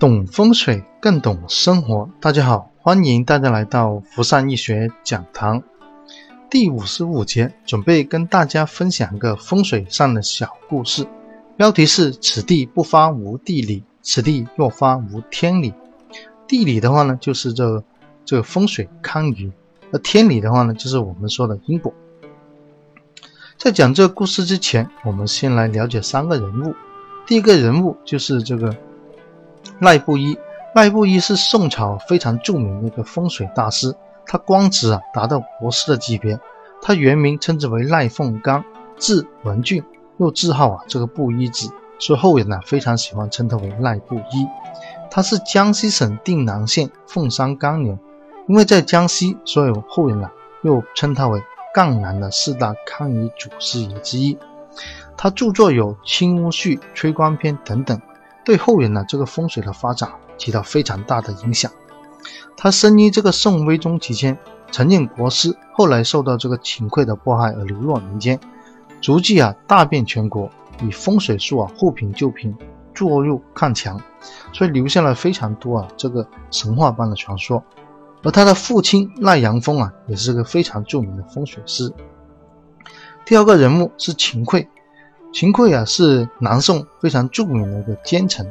懂风水更懂生活。大家好，欢迎大家来到福善易学讲堂第五十五节，准备跟大家分享一个风水上的小故事。标题是“此地不发无地理，此地若发无天理”。地理的话呢，就是这这个风水堪舆；而天理的话呢，就是我们说的因果。在讲这个故事之前，我们先来了解三个人物。第一个人物就是这个。赖布衣，赖布衣是宋朝非常著名的一个风水大师，他官职啊达到博士的级别。他原名称之为赖凤刚，字文俊，又字号啊这个布衣子，所以后人呢非常喜欢称他为赖布衣。他是江西省定南县凤山冈人，因为在江西，所以后人呢又称他为赣南的四大堪舆祖师爷之一。他著作有《青乌序》《吹光篇》等等。对后人呢，这个风水的发展起到非常大的影响。他生于这个宋徽宗期间，曾任国师，后来受到这个秦桧的迫害而流落民间，足迹啊大遍全国，以风水术啊护贫救贫，弱肉抗强，所以留下了非常多啊这个神话般的传说。而他的父亲赖阳峰啊，也是个非常著名的风水师。第二个人物是秦桧。秦桧啊，是南宋非常著名的一个奸臣。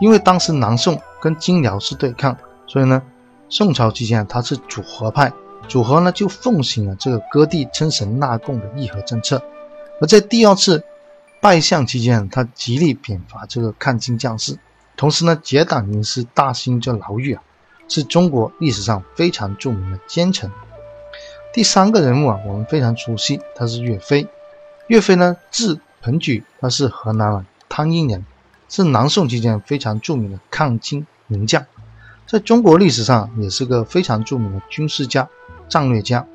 因为当时南宋跟金辽是对抗，所以呢，宋朝期间他是主和派，主和呢就奉行了这个割地称神纳贡的议和政策。而在第二次拜相期间，他极力贬罚这个抗金将士，同时呢，结党营私，大兴这牢狱啊，是中国历史上非常著名的奸臣。第三个人物啊，我们非常熟悉，他是岳飞。岳飞呢，字鹏举，他是河南人，汤阴人，是南宋期间非常著名的抗金名将，在中国历史上也是个非常著名的军事家、战略家，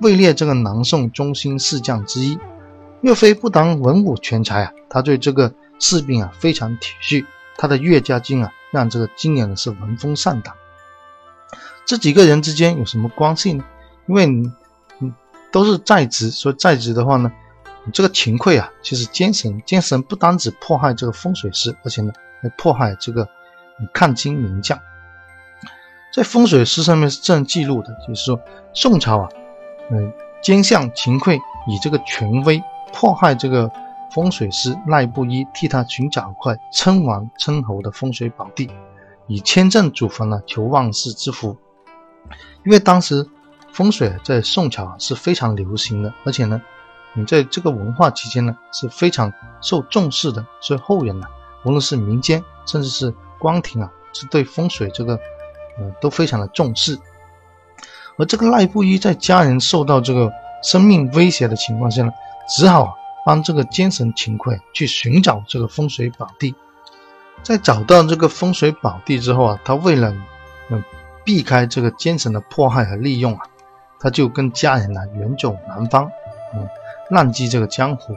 位列这个南宋中兴四将之一。岳飞不但文武全才啊，他对这个士兵啊非常体恤，他的《岳家军》啊，让这个金人是闻风丧胆。这几个人之间有什么关系呢？因为，嗯，都是在职，所以在职的话呢。这个秦桧啊，其实奸臣，奸臣不单只迫害这个风水师，而且呢还迫害这个抗金名将。在风水师上面是这样记录的，就是说宋朝啊，嗯，奸相秦桧以这个权威迫害这个风水师赖布衣，替他寻找一块称王称侯的风水宝地，以签证祖坟呢求万世之福。因为当时风水在宋朝是非常流行的，而且呢。在这个文化期间呢是非常受重视的，所以后人呢，无论是民间甚至是宫廷啊，是对风水这个，呃，都非常的重视。而这个赖布衣在家人受到这个生命威胁的情况下呢，只好帮这个奸神秦桧去寻找这个风水宝地。在找到这个风水宝地之后啊，他为了嗯避开这个奸神的迫害和利用啊，他就跟家人呢远走南方，嗯。浪迹这个江湖，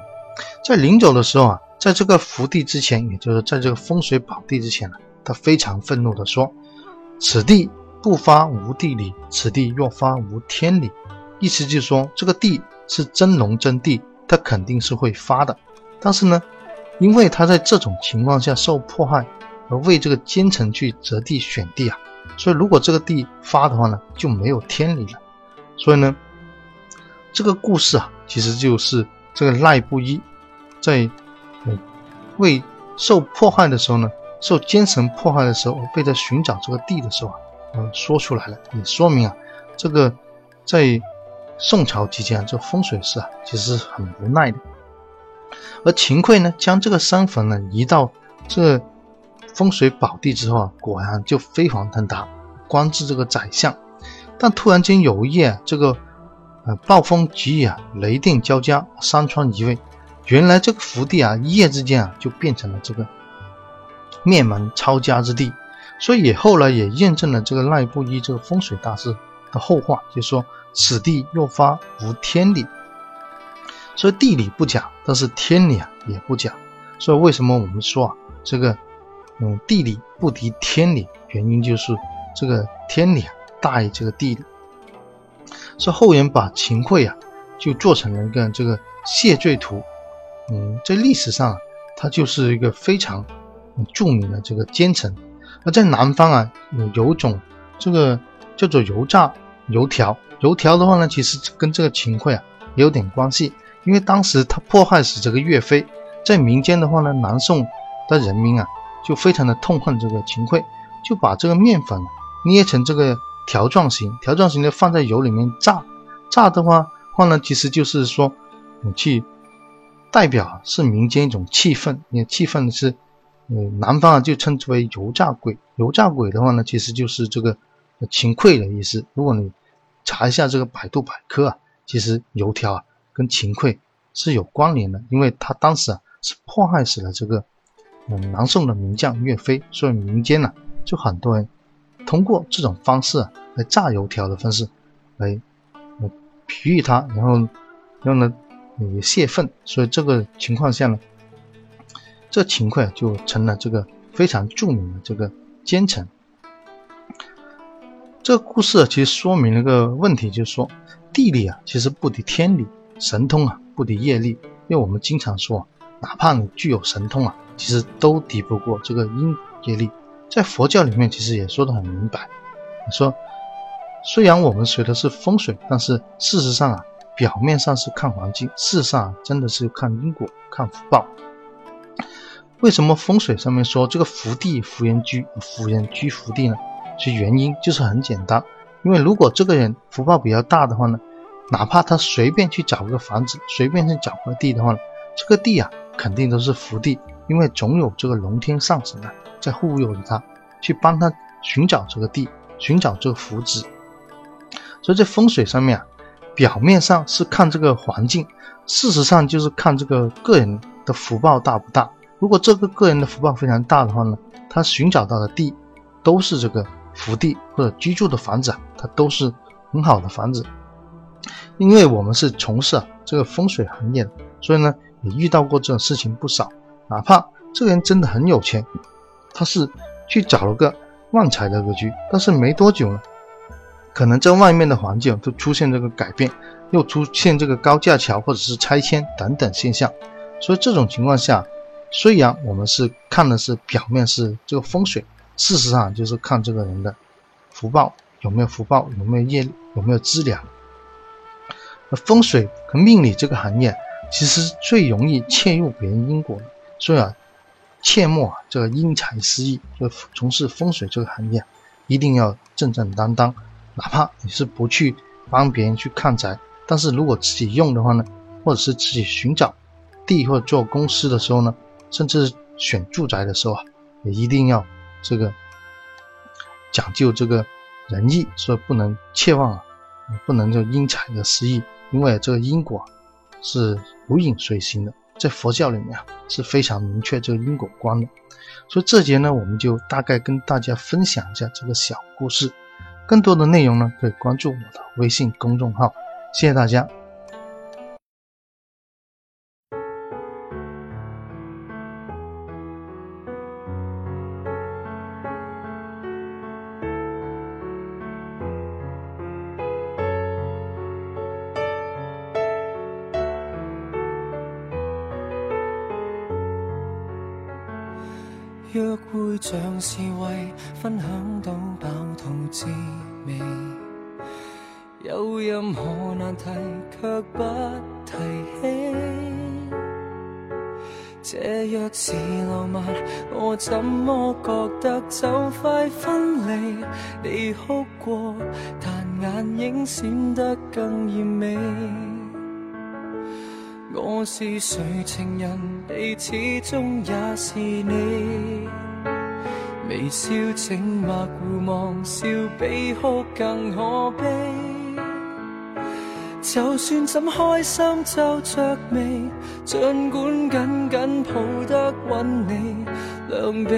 在临走的时候啊，在这个福地之前，也就是在这个风水宝地之前呢，他非常愤怒地说：“此地不发无地理，此地若发无天理。”意思就是说，这个地是真龙真地，他肯定是会发的。但是呢，因为他在这种情况下受迫害，而为这个奸臣去择地选地啊，所以如果这个地发的话呢，就没有天理了。所以呢。这个故事啊，其实就是这个赖布衣在嗯为受迫害的时候呢，受奸臣迫害的时候，被他寻找这个地的时候啊，嗯说出来了，也说明啊，这个在宋朝期间，这风水师啊，其实是很无奈的。而秦桧呢，将这个山坟呢移到这风水宝地之后啊，果然就飞黄腾达，官至这个宰相。但突然间有一夜，这个。呃，暴风急雨啊，雷电交加，山川移位。原来这个福地啊，一夜之间啊，就变成了这个灭门抄家之地。所以后来也验证了这个赖布衣这个风水大师的后话，就说此地若发无天理。所以地理不假，但是天理啊也不假。所以为什么我们说啊，这个嗯地理不敌天理，原因就是这个天理啊大于这个地理。是后人把秦桧啊，就做成了一个这个谢罪图。嗯，在历史上，他就是一个非常著名的这个奸臣。而在南方啊，有有种这个叫做油炸油条，油条的话呢，其实跟这个秦桧啊也有点关系，因为当时他迫害死这个岳飞，在民间的话呢，南宋的人民啊就非常的痛恨这个秦桧，就把这个面粉捏成这个条状形，条状形的放在油里面炸，炸的话话呢，其实就是说你去代表是民间一种气氛，因为气氛是。嗯，南方啊就称之为油炸鬼。油炸鬼的话呢，其实就是这个秦桧的意思。如果你查一下这个百度百科啊，其实油条啊跟秦桧是有关联的，因为他当时啊是迫害死了这个嗯南宋的名将岳飞，所以民间呢就很多人通过这种方式来炸油条的方式来比喻他，然后让呢也泄愤。所以这个情况下呢。这秦桧就成了这个非常著名的这个奸臣。这个故事其实说明了个问题，就是说地理啊其实不敌天理，神通啊不敌业力。因为我们经常说，哪怕你具有神通啊，其实都敌不过这个因业力。在佛教里面其实也说得很明白，说虽然我们学的是风水，但是事实上啊，表面上是看环境，事实上真的是看因果、看福报。为什么风水上面说这个福地福人居，福人居福地呢？其实原因就是很简单，因为如果这个人福报比较大的话呢，哪怕他随便去找个房子，随便去找个地的话，这个地啊肯定都是福地，因为总有这个龙天上神啊在护佑着他，去帮他寻找这个地，寻找这个福祉。所以在风水上面啊，表面上是看这个环境，事实上就是看这个个人的福报大不大。如果这个个人的福报非常大的话呢，他寻找到的地都是这个福地或者居住的房子啊，它都是很好的房子。因为我们是从事啊这个风水行业的，所以呢也遇到过这种事情不少。哪怕这个人真的很有钱，他是去找了个旺财的格局，但是没多久呢，可能在外面的环境都出现这个改变，又出现这个高架桥或者是拆迁等等现象。所以这种情况下。虽然我们是看的是表面是这个风水，事实上就是看这个人的福报有没有福报，有没有业力，有没有资粮。那风水和命理这个行业，其实最容易切入别人因果的，所以啊，切莫啊这个因材施艺。就从事风水这个行业，一定要正正当当，哪怕你是不去帮别人去看宅，但是如果自己用的话呢，或者是自己寻找地或者做公司的时候呢。甚至选住宅的时候啊，也一定要这个讲究这个仁义，所以不能切忘啊，不能就因材的施艺，因为这个因果是如影随形的，在佛教里面啊是非常明确这个因果观的。所以这节呢，我们就大概跟大家分享一下这个小故事，更多的内容呢，可以关注我的微信公众号，谢谢大家。约会像是为分享到饱肚滋味，有任何难题却不提起。这若是浪漫，我怎么觉得就快分离？你哭过，但眼影闪得更艳美。我是谁情人，你始终也是你。微笑静默互望，笑比哭更可悲。就算怎开心皱着眉，尽管紧紧抱得稳你，两臂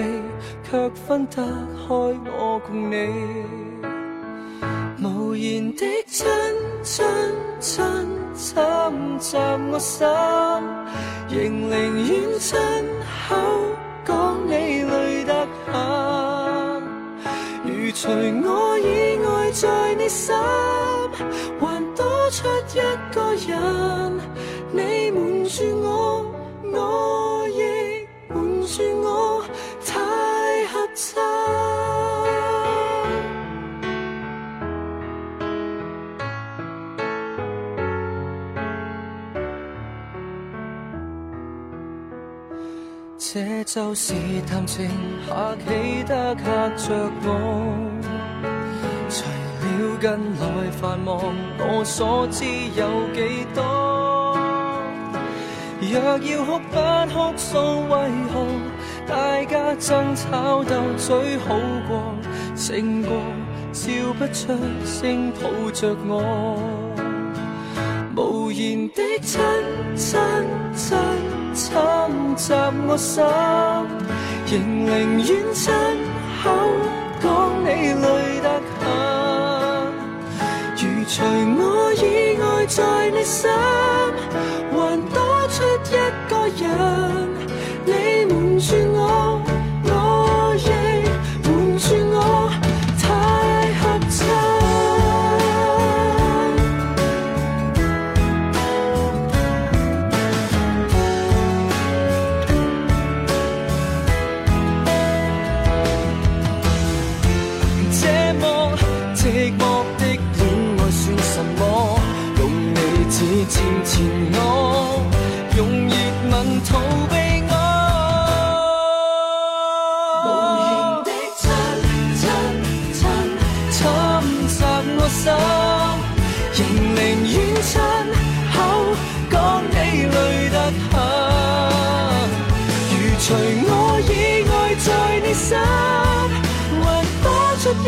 却分得开我共你。无言的亲亲。侵袭我心，仍宁愿亲口讲你累得很。如除我以外在你心，还多出一个人，你瞒住我，这就是谈情下企得吓着我。除了近来繁忙，我所知有几多？若要哭不哭诉，为何大家争吵斗嘴好过？胜过笑不出声抱着我，无言的亲亲亲侵袭我心，仍宁愿亲口讲你累得很。如除我以外在你心，还多出一个人，我心，仍宁愿亲口讲你累得很。如除我以外在你心，还多出一，